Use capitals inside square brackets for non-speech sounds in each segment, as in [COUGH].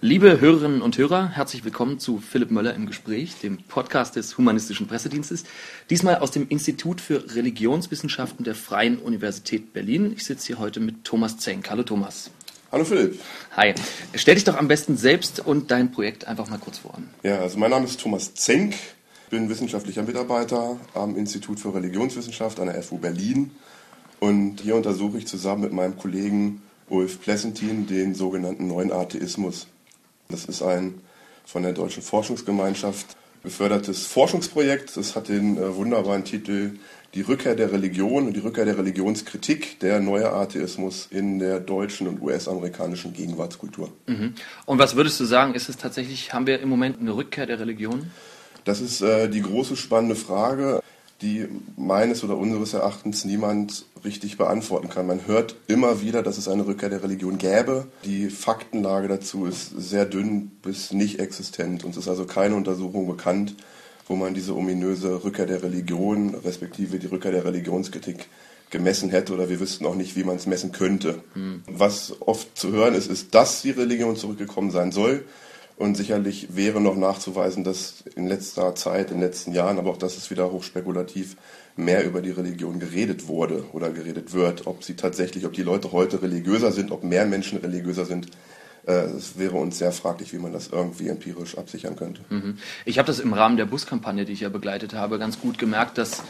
Liebe Hörerinnen und Hörer, herzlich willkommen zu Philipp Möller im Gespräch, dem Podcast des Humanistischen Pressedienstes. Diesmal aus dem Institut für Religionswissenschaften der Freien Universität Berlin. Ich sitze hier heute mit Thomas Zenk. Hallo Thomas. Hallo Philipp. Hi. Stell dich doch am besten selbst und dein Projekt einfach mal kurz vor. Ja, also mein Name ist Thomas Zenk, bin wissenschaftlicher Mitarbeiter am Institut für Religionswissenschaft an der FU Berlin und hier untersuche ich zusammen mit meinem Kollegen Ulf Plessentin den sogenannten neuen Atheismus. Das ist ein von der Deutschen Forschungsgemeinschaft gefördertes Forschungsprojekt. Das hat den äh, wunderbaren Titel Die Rückkehr der Religion und die Rückkehr der Religionskritik, der neue Atheismus in der deutschen und US-amerikanischen Gegenwartskultur. Mhm. Und was würdest du sagen, ist es tatsächlich, haben wir im Moment eine Rückkehr der Religion? Das ist äh, die große spannende Frage die meines oder unseres Erachtens niemand richtig beantworten kann. Man hört immer wieder, dass es eine Rückkehr der Religion gäbe. Die Faktenlage dazu ist sehr dünn bis nicht existent. Uns ist also keine Untersuchung bekannt, wo man diese ominöse Rückkehr der Religion, respektive die Rückkehr der Religionskritik gemessen hätte oder wir wüssten auch nicht, wie man es messen könnte. Mhm. Was oft zu hören ist, ist, dass die Religion zurückgekommen sein soll. Und sicherlich wäre noch nachzuweisen, dass in letzter Zeit, in den letzten Jahren, aber auch das ist wieder hochspekulativ, mehr über die Religion geredet wurde oder geredet wird. Ob sie tatsächlich, ob die Leute heute religiöser sind, ob mehr Menschen religiöser sind, äh, es wäre uns sehr fraglich, wie man das irgendwie empirisch absichern könnte. Mhm. Ich habe das im Rahmen der Buskampagne, die ich ja begleitet habe, ganz gut gemerkt, dass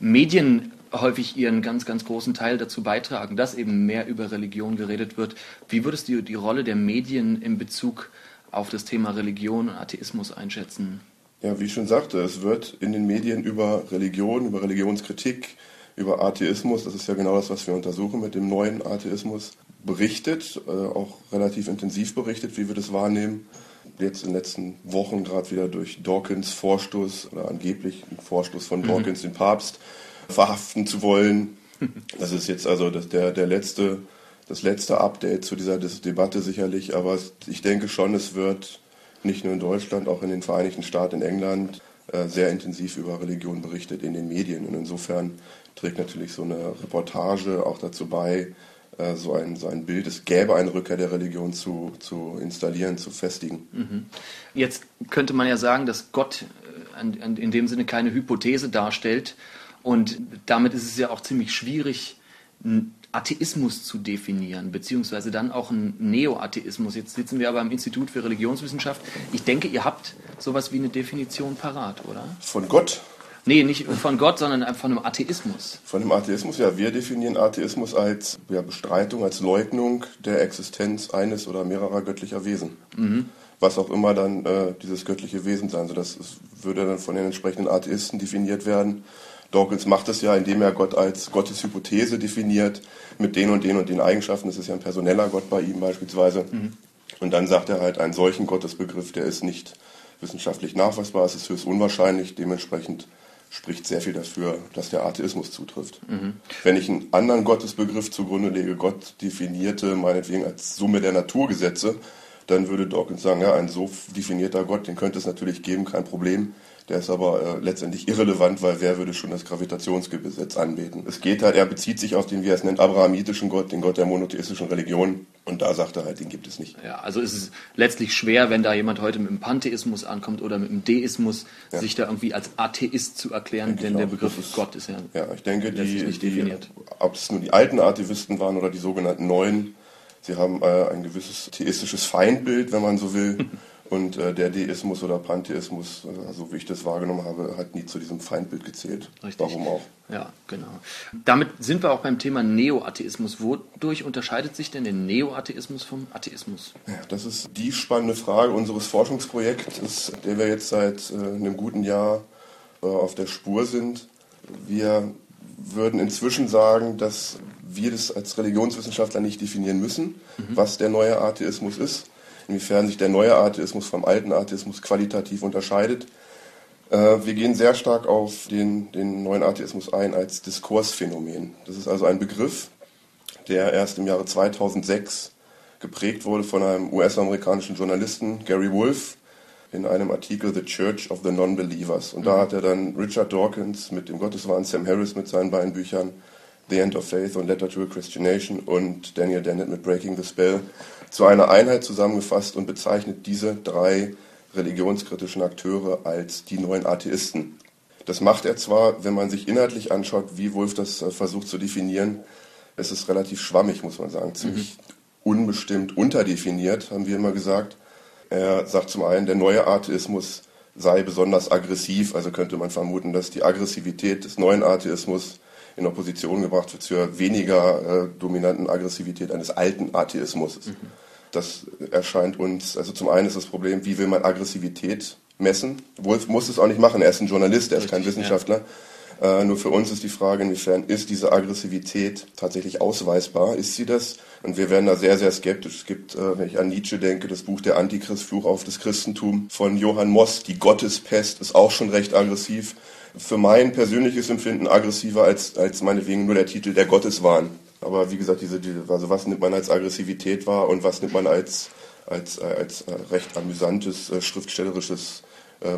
Medien häufig ihren ganz, ganz großen Teil dazu beitragen, dass eben mehr über Religion geredet wird. Wie würdest du die Rolle der Medien in Bezug auf das Thema Religion und Atheismus einschätzen? Ja, wie ich schon sagte, es wird in den Medien über Religion, über Religionskritik, über Atheismus, das ist ja genau das, was wir untersuchen mit dem neuen Atheismus, berichtet, äh, auch relativ intensiv berichtet, wie wir das wahrnehmen. Jetzt in den letzten Wochen gerade wieder durch Dawkins Vorstoß oder angeblich Vorstoß von mhm. Dawkins, mhm. den Papst, verhaften zu wollen. [LAUGHS] Das ist jetzt also der, der letzte das letzte Update zu dieser Debatte sicherlich, aber ich denke schon, es wird nicht nur in Deutschland, auch in den Vereinigten Staaten, in England äh, sehr intensiv über Religion berichtet in den Medien. Und insofern trägt natürlich so eine Reportage auch dazu bei, äh, so ein, so ein Bild, es gäbe eine Rückkehr der Religion zu, zu installieren, zu festigen. Mhm. Jetzt könnte man ja sagen, dass Gott äh, in dem Sinne keine Hypothese darstellt. Und damit ist es ja auch ziemlich schwierig, Atheismus zu definieren, beziehungsweise dann auch einen Neo-Atheismus. Jetzt sitzen wir aber am Institut für Religionswissenschaft. Ich denke, ihr habt sowas wie eine Definition parat, oder? Von Gott? Nee, nicht von Gott, sondern von einem Atheismus. Von einem Atheismus, ja. Wir definieren Atheismus als ja, Bestreitung, als Leugnung der Existenz eines oder mehrerer göttlicher Wesen. Mhm. Was auch immer dann äh, dieses göttliche Wesen sein soll. Das würde dann von den entsprechenden Atheisten definiert werden. Dawkins macht es ja, indem er Gott als Gottes Hypothese definiert, mit den und den und den Eigenschaften. Das ist ja ein personeller Gott bei ihm beispielsweise. Mhm. Und dann sagt er halt, einen solchen Gottesbegriff, der ist nicht wissenschaftlich nachweisbar, es ist höchst unwahrscheinlich, dementsprechend spricht sehr viel dafür, dass der Atheismus zutrifft. Mhm. Wenn ich einen anderen Gottesbegriff zugrunde lege, Gott definierte meinetwegen als Summe der Naturgesetze, dann würde Dawkins sagen, ja, ein so definierter Gott, den könnte es natürlich geben, kein Problem. Der ist aber äh, letztendlich irrelevant, weil wer würde schon das Gravitationsgesetz anbeten? Es geht halt, er bezieht sich auf den, wie er es nennt, abrahamitischen Gott, den Gott der monotheistischen Religion. Und da sagt er halt, den gibt es nicht. Ja, also ist es letztlich schwer, wenn da jemand heute mit dem Pantheismus ankommt oder mit dem Deismus, ja. sich da irgendwie als Atheist zu erklären, denke denn der Begriff ist, Gott ist ja, ja ich denke, die, nicht definiert. Die, ob es nur die alten Atheisten waren oder die sogenannten Neuen, sie haben äh, ein gewisses theistisches Feindbild, wenn man so will. [LAUGHS] Und äh, der Deismus oder Pantheismus, äh, so wie ich das wahrgenommen habe, hat nie zu diesem Feindbild gezählt. Richtig. Warum auch? Ja, genau. Damit sind wir auch beim Thema Neoatheismus. Wodurch unterscheidet sich denn der Neoatheismus vom Atheismus? Ja, das ist die spannende Frage unseres Forschungsprojekts, der wir jetzt seit äh, einem guten Jahr äh, auf der Spur sind. Wir würden inzwischen sagen, dass wir das als Religionswissenschaftler nicht definieren müssen, mhm. was der neue Atheismus ist inwiefern sich der neue Atheismus vom alten Atheismus qualitativ unterscheidet. Äh, wir gehen sehr stark auf den, den neuen Atheismus ein als Diskursphänomen. Das ist also ein Begriff, der erst im Jahre 2006 geprägt wurde von einem US-amerikanischen Journalisten, Gary Wolf, in einem Artikel The Church of the Non-Believers. Und da mhm. hat er dann Richard Dawkins mit dem Gotteswahn, Sam Harris mit seinen beiden Büchern The End of Faith und Letter to a Christian Nation und Daniel Dennett mit Breaking the Spell zu einer Einheit zusammengefasst und bezeichnet diese drei religionskritischen Akteure als die neuen Atheisten. Das macht er zwar, wenn man sich inhaltlich anschaut, wie Wolf das äh, versucht zu definieren, es ist relativ schwammig, muss man sagen, ziemlich mhm. unbestimmt unterdefiniert, haben wir immer gesagt. Er sagt zum einen, der neue Atheismus sei besonders aggressiv, also könnte man vermuten, dass die Aggressivität des neuen Atheismus in Opposition gebracht wird zur weniger äh, dominanten Aggressivität eines alten Atheismus. Mhm. Das erscheint uns, also zum einen ist das Problem, wie will man Aggressivität messen? Wolf muss es auch nicht machen, er ist ein Journalist, er ist kein Wissenschaftler. Ja. Äh, nur für uns ist die Frage, inwiefern ist diese Aggressivität tatsächlich ausweisbar? Ist sie das? Und wir werden da sehr, sehr skeptisch. Es gibt, äh, wenn ich an Nietzsche denke, das Buch Der Antichristfluch auf das Christentum von Johann Moss, Die Gottespest, ist auch schon recht aggressiv. Für mein persönliches Empfinden aggressiver als, als meinetwegen nur der Titel Der Gotteswahn. Aber wie gesagt, diese, diese, also was nimmt man als Aggressivität wahr und was nimmt man als, als, äh, als äh, recht amüsantes äh, schriftstellerisches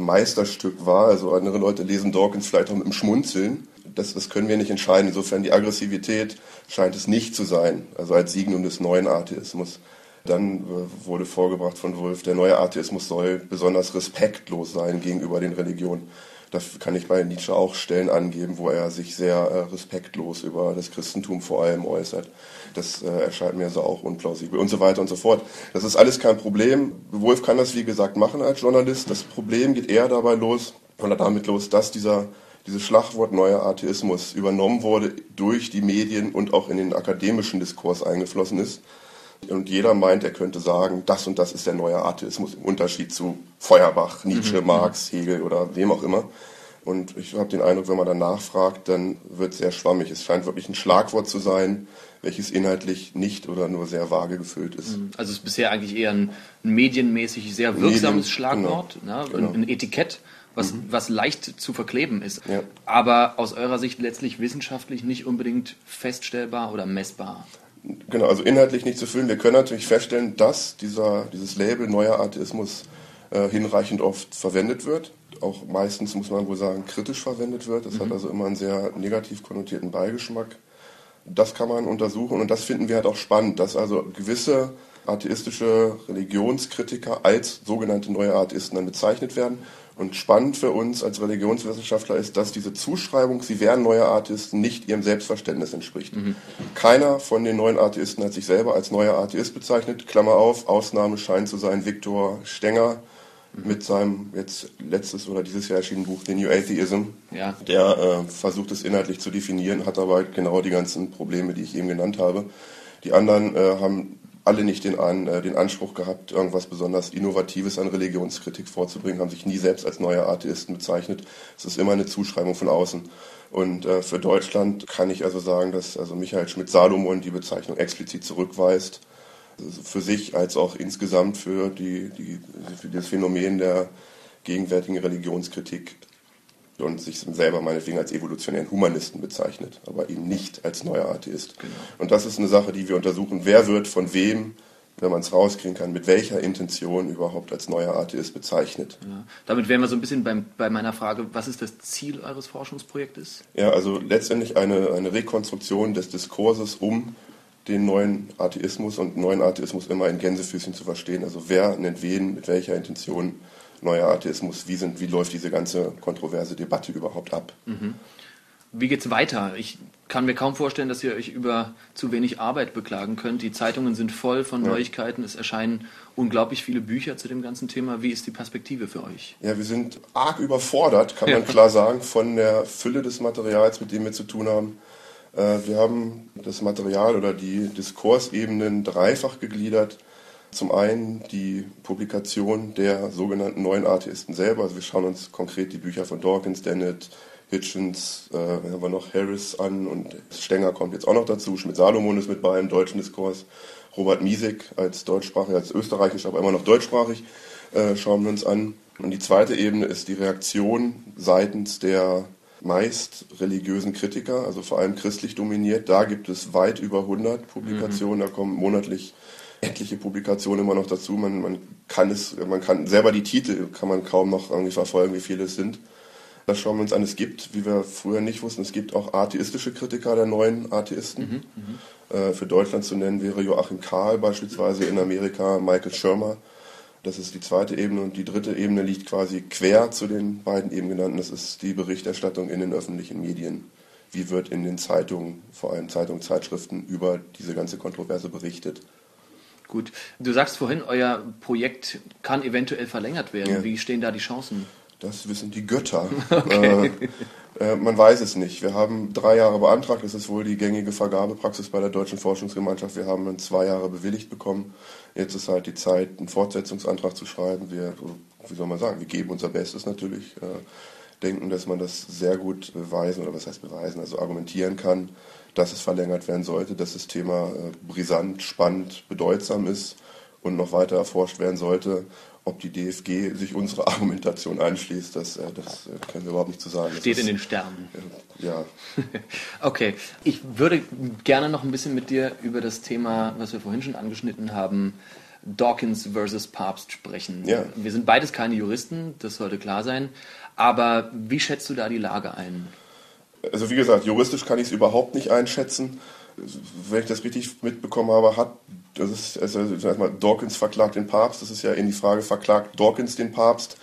Meisterstück wahr. Also andere Leute lesen Dawkins vielleicht auch mit dem Schmunzeln. Das, das können wir nicht entscheiden. Insofern die Aggressivität scheint es nicht zu sein, also als Signum des neuen Atheismus. Dann wurde vorgebracht von Wolf, der neue Atheismus soll besonders respektlos sein gegenüber den Religionen. Da kann ich bei Nietzsche auch Stellen angeben, wo er sich sehr äh, respektlos über das Christentum vor allem äußert. Das äh, erscheint mir so auch unplausibel und so weiter und so fort. Das ist alles kein Problem. Wolf kann das, wie gesagt, machen als Journalist. Das Problem geht eher dabei los, oder damit los, dass dieser dieses Schlagwort neuer Atheismus übernommen wurde durch die Medien und auch in den akademischen Diskurs eingeflossen ist. Und jeder meint, er könnte sagen, das und das ist der neue Atheismus im Unterschied zu Feuerbach, Nietzsche, mhm. Marx, Hegel oder wem auch immer. Und ich habe den Eindruck, wenn man dann nachfragt, dann wird es sehr schwammig. Es scheint wirklich ein Schlagwort zu sein, welches inhaltlich nicht oder nur sehr vage gefüllt ist. Mhm. Also es ist bisher eigentlich eher ein, ein medienmäßig sehr wirksames Medien, Schlagwort, genau, ne? genau. ein Etikett, was, mhm. was leicht zu verkleben ist. Ja. Aber aus eurer Sicht letztlich wissenschaftlich nicht unbedingt feststellbar oder messbar. Genau, also inhaltlich nicht zu füllen. Wir können natürlich feststellen, dass dieser, dieses Label neuer Atheismus äh, hinreichend oft verwendet wird. Auch meistens, muss man wohl sagen, kritisch verwendet wird. Das mhm. hat also immer einen sehr negativ konnotierten Beigeschmack. Das kann man untersuchen und das finden wir halt auch spannend, dass also gewisse atheistische Religionskritiker als sogenannte neue Atheisten dann bezeichnet werden und spannend für uns als Religionswissenschaftler ist, dass diese Zuschreibung, sie wären neue Atheisten, nicht ihrem Selbstverständnis entspricht. Mhm. Keiner von den neuen Atheisten hat sich selber als neuer Atheist bezeichnet. Klammer auf, Ausnahme scheint zu sein Viktor Stenger mhm. mit seinem jetzt letztes oder dieses Jahr erschienenen Buch The New Atheism. Ja. Der äh, versucht es inhaltlich zu definieren, hat aber genau die ganzen Probleme, die ich eben genannt habe. Die anderen äh, haben alle nicht den, äh, den Anspruch gehabt, irgendwas besonders Innovatives an Religionskritik vorzubringen, haben sich nie selbst als neue Atheisten bezeichnet. Es ist immer eine Zuschreibung von außen. Und äh, für Deutschland kann ich also sagen, dass also Michael Schmidt-Salomon die Bezeichnung explizit zurückweist, also für sich als auch insgesamt für, die, die, für das Phänomen der gegenwärtigen Religionskritik und sich selber meinetwegen als evolutionären Humanisten bezeichnet, aber eben nicht als neuer Atheist. Genau. Und das ist eine Sache, die wir untersuchen. Wer wird von wem, wenn man es rauskriegen kann, mit welcher Intention überhaupt als neuer Atheist bezeichnet? Ja. Damit wären wir so ein bisschen beim, bei meiner Frage, was ist das Ziel eures Forschungsprojektes? Ja, also letztendlich eine, eine Rekonstruktion des Diskurses um den neuen Atheismus und neuen Atheismus immer in Gänsefüßchen zu verstehen. Also wer nennt wen, mit welcher Intention neuer Atheismus, wie, sind, wie läuft diese ganze kontroverse Debatte überhaupt ab? Mhm. Wie es weiter? Ich kann mir kaum vorstellen, dass ihr euch über zu wenig Arbeit beklagen könnt. Die Zeitungen sind voll von ja. Neuigkeiten. Es erscheinen unglaublich viele Bücher zu dem ganzen Thema. Wie ist die Perspektive für euch? Ja, wir sind arg überfordert, kann man ja. klar sagen, von der Fülle des Materials, mit dem wir zu tun haben. Äh, wir haben das Material oder die Diskursebenen dreifach gegliedert. Zum einen die Publikation der sogenannten neuen Atheisten selber. Also wir schauen uns konkret die Bücher von Dawkins, Dennett, Hitchens, äh, haben wir noch Harris an und Stenger kommt jetzt auch noch dazu. Schmidt-Salomon ist mit bei im deutschen Diskurs. Robert Miesig als deutschsprachig, als österreichisch, aber immer noch deutschsprachig äh, schauen wir uns an. Und die zweite Ebene ist die Reaktion seitens der meist religiösen Kritiker, also vor allem christlich dominiert. Da gibt es weit über 100 Publikationen, mhm. da kommen monatlich etliche Publikationen immer noch dazu. Man, man kann es, man kann selber die Titel kann man kaum noch irgendwie verfolgen, wie viele es sind. Das schauen wir uns an. Es gibt, wie wir früher nicht wussten, es gibt auch atheistische Kritiker der neuen Atheisten. Mhm, äh, für Deutschland zu nennen wäre Joachim Kahl beispielsweise in Amerika, Michael Schirmer. Das ist die zweite Ebene und die dritte Ebene liegt quasi quer zu den beiden eben genannten. Das ist die Berichterstattung in den öffentlichen Medien. Wie wird in den Zeitungen, vor allem Zeitungen, Zeitschriften, über diese ganze Kontroverse berichtet? Gut. Du sagst vorhin, euer Projekt kann eventuell verlängert werden. Ja. Wie stehen da die Chancen? Das wissen die Götter. [LAUGHS] Okay. Äh, äh, man weiß es nicht. Wir haben drei Jahre beantragt. Das ist wohl die gängige Vergabepraxis bei der Deutschen Forschungsgemeinschaft. Wir haben dann zwei Jahre bewilligt bekommen. Jetzt ist halt die Zeit, einen Fortsetzungsantrag zu schreiben. Wir, wie soll man sagen, wir geben unser Bestes natürlich. Äh, denken, dass man das sehr gut beweisen oder was heißt beweisen, also argumentieren kann, dass es verlängert werden sollte, dass das Thema äh, brisant, spannend, bedeutsam ist und noch weiter erforscht werden sollte. Ob die DFG sich unserer [LAUGHS] Argumentation anschließt, das, äh, das äh, können wir überhaupt nicht zu sagen. Steht ist, in den Sternen. Ja. [LAUGHS] okay, ich würde gerne noch ein bisschen mit dir über das Thema, was wir vorhin schon angeschnitten haben, Dawkins versus Papst sprechen. Ja. Wir sind beides keine Juristen, das sollte klar sein. Aber wie schätzt du da die Lage ein? Also wie gesagt, juristisch kann ich es überhaupt nicht einschätzen. Wenn ich das richtig mitbekommen habe, hat das ist also erstmal Dawkins verklagt den Papst. Das ist ja in die Frage verklagt Dawkins den Papst.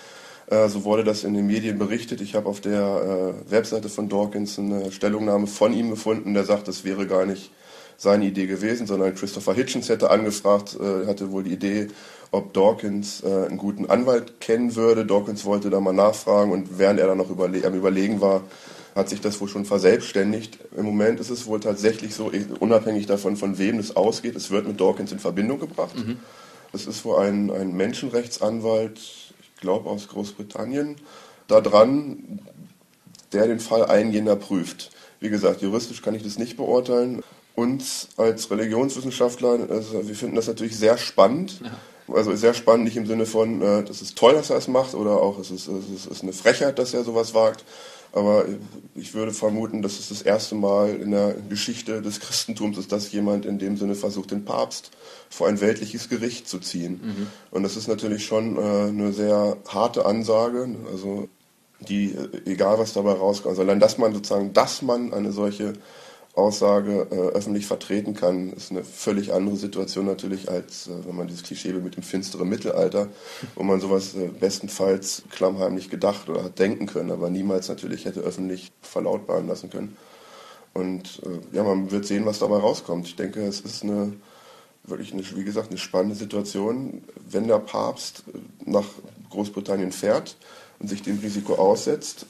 Äh, so wurde das in den Medien berichtet. Ich habe auf der äh, Webseite von Dawkins eine Stellungnahme von ihm gefunden, der sagt, das wäre gar nicht seine Idee gewesen, sondern Christopher Hitchens hätte angefragt, äh, hatte wohl die Idee, ob Dawkins äh, einen guten Anwalt kennen würde. Dawkins wollte da mal nachfragen und während er dann noch überle am Überlegen war, hat sich das wohl schon verselbstständigt. Im Moment ist es wohl tatsächlich so, unabhängig davon, von wem das ausgeht, es wird mit Dawkins in Verbindung gebracht. Mhm. Es ist wohl ein, ein Menschenrechtsanwalt, ich glaube aus Großbritannien, da dran, der den Fall eingehender prüft. Wie gesagt, juristisch kann ich das nicht beurteilen. Uns als Religionswissenschaftler, also wir finden das natürlich sehr spannend. Ja also sehr spannend, nicht im Sinne von, äh, das ist toll, dass er es macht, oder auch es ist, es ist eine Frechheit, dass er sowas wagt. Aber ich würde vermuten, dass es das erste Mal in der Geschichte des Christentums ist, dass jemand in dem Sinne versucht, den Papst vor ein weltliches Gericht zu ziehen. Mhm. Und das ist natürlich schon äh, eine sehr harte Ansage. Also die, äh, egal was dabei rauskommt, also allein, dass man sozusagen, dass man eine solche Aussage äh, öffentlich vertreten kann, ist eine völlig andere Situation natürlich, als äh, wenn man dieses Klischee mit dem finsteren Mittelalter, wo man sowas äh, bestenfalls klammheimlich gedacht oder hat denken können, aber niemals natürlich hätte öffentlich verlautbaren lassen können. Und äh, ja, man wird sehen, was dabei rauskommt. Ich denke, es ist eine wirklich eine, wie gesagt, eine spannende Situation, wenn der Papst äh, nach Großbritannien fährt und sich dem Risiko aussetzt,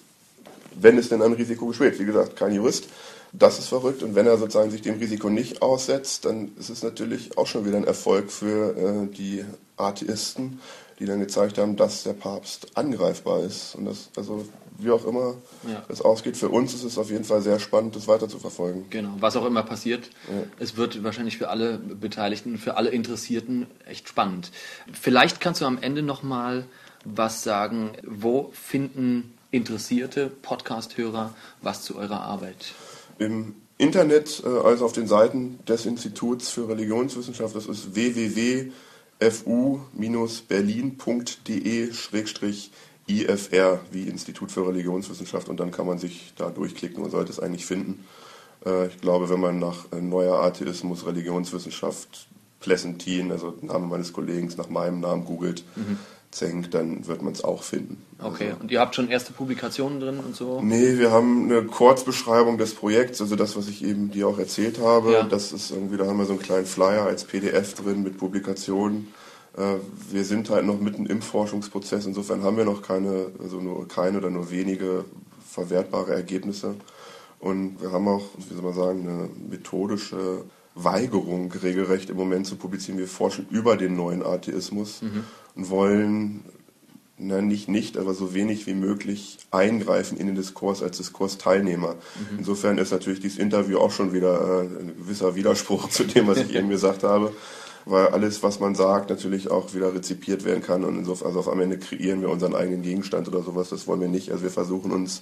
wenn es denn ein Risiko besteht. Wie gesagt, kein Jurist, das ist verrückt. Und wenn er sozusagen sich dem Risiko nicht aussetzt, dann ist es natürlich auch schon wieder ein Erfolg für äh, die Atheisten, die dann gezeigt haben, dass der Papst angreifbar ist. Und das, also wie auch immer ja. es ausgeht, für uns ist es auf jeden Fall sehr spannend, das weiter zu verfolgen. Genau, was auch immer passiert, ja. es wird wahrscheinlich für alle Beteiligten, für alle Interessierten echt spannend. Vielleicht kannst du am Ende nochmal was sagen, wo finden interessierte Podcast-Hörer was zu eurer Arbeit? Im Internet, also auf den Seiten des Instituts für Religionswissenschaft, das ist www.fu-berlin.de-ifr wie Institut für Religionswissenschaft und dann kann man sich da durchklicken und sollte es eigentlich finden. Äh, ich glaube, wenn man nach äh, neuer Atheismus, Religionswissenschaft, Pleasantine, also Name meines Kollegen, nach meinem Namen googelt, mhm. Zenk, dann wird man es auch finden. Okay, also, und ihr habt schon erste Publikationen drin und so? Nee, wir haben eine Kurzbeschreibung des Projekts, also das, was ich eben dir auch erzählt habe. Ja. Das ist irgendwie, da haben wir so einen kleinen Flyer als PDF drin mit Publikationen. Äh, wir sind halt noch mitten im Forschungsprozess, insofern haben wir noch keine, also nur keine oder nur wenige verwertbare Ergebnisse. Und wir haben auch, wie soll man sagen, eine methodische Weigerung regelrecht im Moment zu publizieren. Wir forschen über den neuen Atheismus mhm. und wollen na, nicht nicht, aber so wenig wie möglich eingreifen in den Diskurs als Diskursteilnehmer. Mhm. Insofern ist natürlich dieses Interview auch schon wieder äh, ein gewisser Widerspruch [LAUGHS] zu dem, was ich eben gesagt habe, weil alles, was man sagt, natürlich auch wieder rezipiert werden kann und insofern, also auf am Ende kreieren wir unseren eigenen Gegenstand oder sowas, das wollen wir nicht. Also wir versuchen uns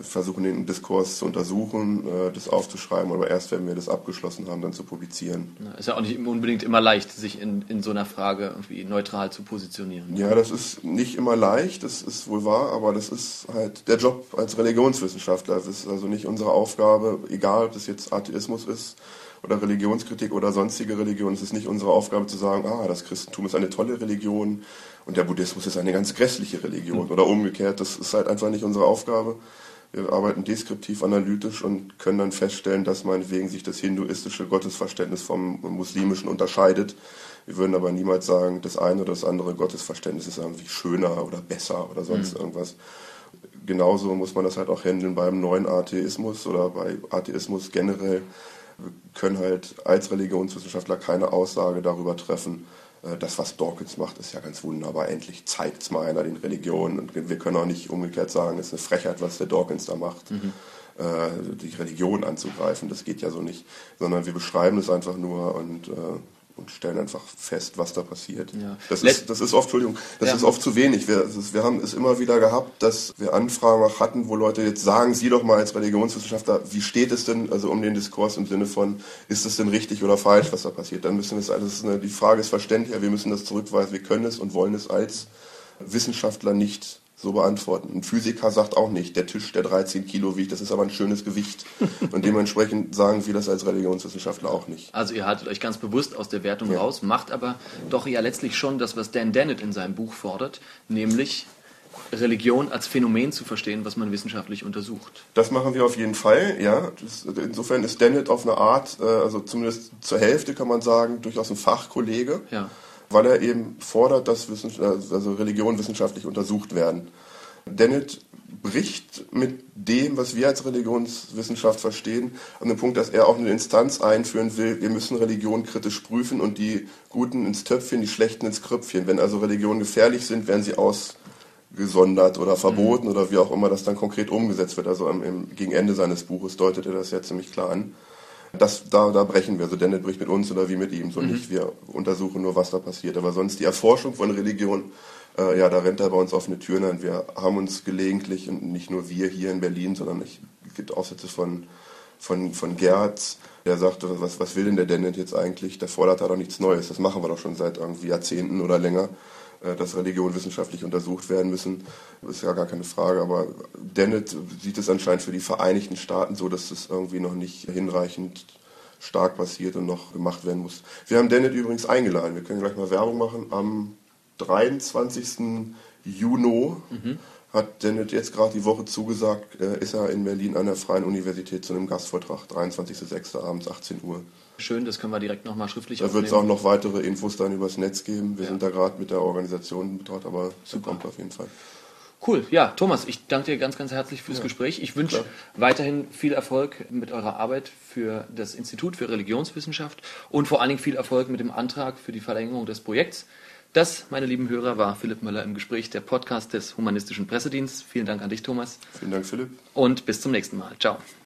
versuchen den Diskurs zu untersuchen, äh, das aufzuschreiben, aber erst wenn wir das abgeschlossen haben, dann zu publizieren. Ist ja auch nicht unbedingt immer leicht, sich in, in so einer Frage irgendwie neutral zu positionieren. Ja, das ist nicht immer leicht, das ist wohl wahr, aber das ist halt der Job als Religionswissenschaftler. Das ist also nicht unsere Aufgabe, egal ob das jetzt Atheismus ist oder Religionskritik oder sonstige Religion. Es ist nicht unsere Aufgabe zu sagen, ah, das Christentum ist eine tolle Religion und der Buddhismus ist eine ganz grässliche Religion mhm. oder umgekehrt. Das ist halt einfach nicht unsere Aufgabe. Wir arbeiten deskriptiv analytisch und können dann feststellen, dass meinetwegen sich das hinduistische Gottesverständnis vom muslimischen unterscheidet. Wir würden aber niemals sagen, das eine oder das andere Gottesverständnis ist irgendwie schöner oder besser oder sonst mhm. irgendwas. Genauso muss man das halt auch handeln beim neuen Atheismus oder bei Atheismus generell. Wir können halt als Religionswissenschaftler keine Aussage darüber treffen, das, was Dawkins macht, ist ja ganz wunderbar. Endlich zeigt es mal einer den Religionen. Und wir können auch nicht umgekehrt sagen, es ist eine Frechheit, was der Dawkins da macht, mhm. äh, die Religion anzugreifen. Das geht ja so nicht. Sondern wir beschreiben es einfach nur und äh, und stellen einfach fest, was da passiert. Ja. Das, ist, das ist oft, Entschuldigung, das ja. ist oft zu wenig. Wir, ist, wir haben es immer wieder gehabt, dass wir Anfragen hatten, wo Leute jetzt sagen, Sie doch mal als Religionswissenschaftler, wie steht es denn, also um den Diskurs im Sinne von, ist es denn richtig oder falsch, was da passiert? Dann müssen wir es, alles, eine, die Frage ist verständlich, wir müssen das zurückweisen, wir können es und wollen es als Wissenschaftler nicht so beantworten. Ein Physiker sagt auch nicht, der Tisch, der 13 Kilo wiegt, das ist aber ein schönes Gewicht. [LAUGHS] Und dementsprechend sagen wir das als Religionswissenschaftler auch nicht. Also ihr haltet euch ganz bewusst aus der Wertung ja. raus, macht aber doch ja letztlich schon das, was Dan Dennett in seinem Buch fordert, nämlich Religion als Phänomen zu verstehen, was man wissenschaftlich untersucht. Das machen wir auf jeden Fall, ja. Insofern ist Dennett auf eine Art, äh, also zumindest zur Hälfte kann man sagen, durchaus ein Fachkollege. Ja weil er eben fordert, dass also Religionen wissenschaftlich untersucht werden. Dennett bricht mit dem, was wir als Religionswissenschaft verstehen, an dem Punkt, dass er auch eine Instanz einführen will, wir müssen Religion kritisch prüfen und die Guten ins Töpfchen, die Schlechten ins Kröpfchen. Wenn also Religionen gefährlich sind, werden sie ausgesondert oder verboten mhm. oder wie auch immer das dann konkret umgesetzt wird. Also im, im, gegen Ende seines Buches deutet er das ja ziemlich klar an. Das, da, da brechen wir. Also Dennett bricht mit uns oder wie mit ihm. So mhm. nicht. Wir untersuchen nur, was da passiert. Aber sonst die Erforschung von Religion, äh, ja, da rennt er bei uns offene Türen ein. Wir haben uns gelegentlich, und nicht nur wir hier in Berlin, sondern es gibt Aufsätze von, von, von Gerz, der sagt, was, was will denn der Dennett jetzt eigentlich? Der fordert da doch nichts Neues. Das machen wir doch schon seit irgendwie Jahrzehnten oder länger. Äh, dass Religionen wissenschaftlich untersucht werden müssen, ist ja gar keine Frage. Aber Dennett sieht es anscheinend für die Vereinigten Staaten so, dass es irgendwie noch nicht hinreichend stark passiert und noch gemacht werden muss. Wir haben Dennett übrigens eingeladen. Wir können gleich mal Werbung machen. Am 23. Juni mhm. Hat Dennett jetzt gerade die Woche zugesagt, äh, ist er in Berlin an der Freien Universität zu einem Gastvortrag. 23.06. abends 18 Uhr. Schön, das können wir direkt nochmal schriftlich Da wird es auch noch weitere Infos dann übers Netz geben. Wir ja. sind da gerade mit der Organisation dort, aber Super. kommt auf jeden Fall. Cool, ja, Thomas, ich danke dir ganz, ganz herzlich fürs ja. Gespräch. Ich wünsche weiterhin viel Erfolg mit eurer Arbeit für das Institut für Religionswissenschaft und vor allen Dingen viel Erfolg mit dem Antrag für die Verlängerung des Projekts. Das, meine lieben Hörer, war Philipp Möller im Gespräch, der Podcast des Humanistischen Pressedienstes. Vielen Dank an dich, Thomas. Vielen Dank, Philipp. Und bis zum nächsten Mal. Ciao.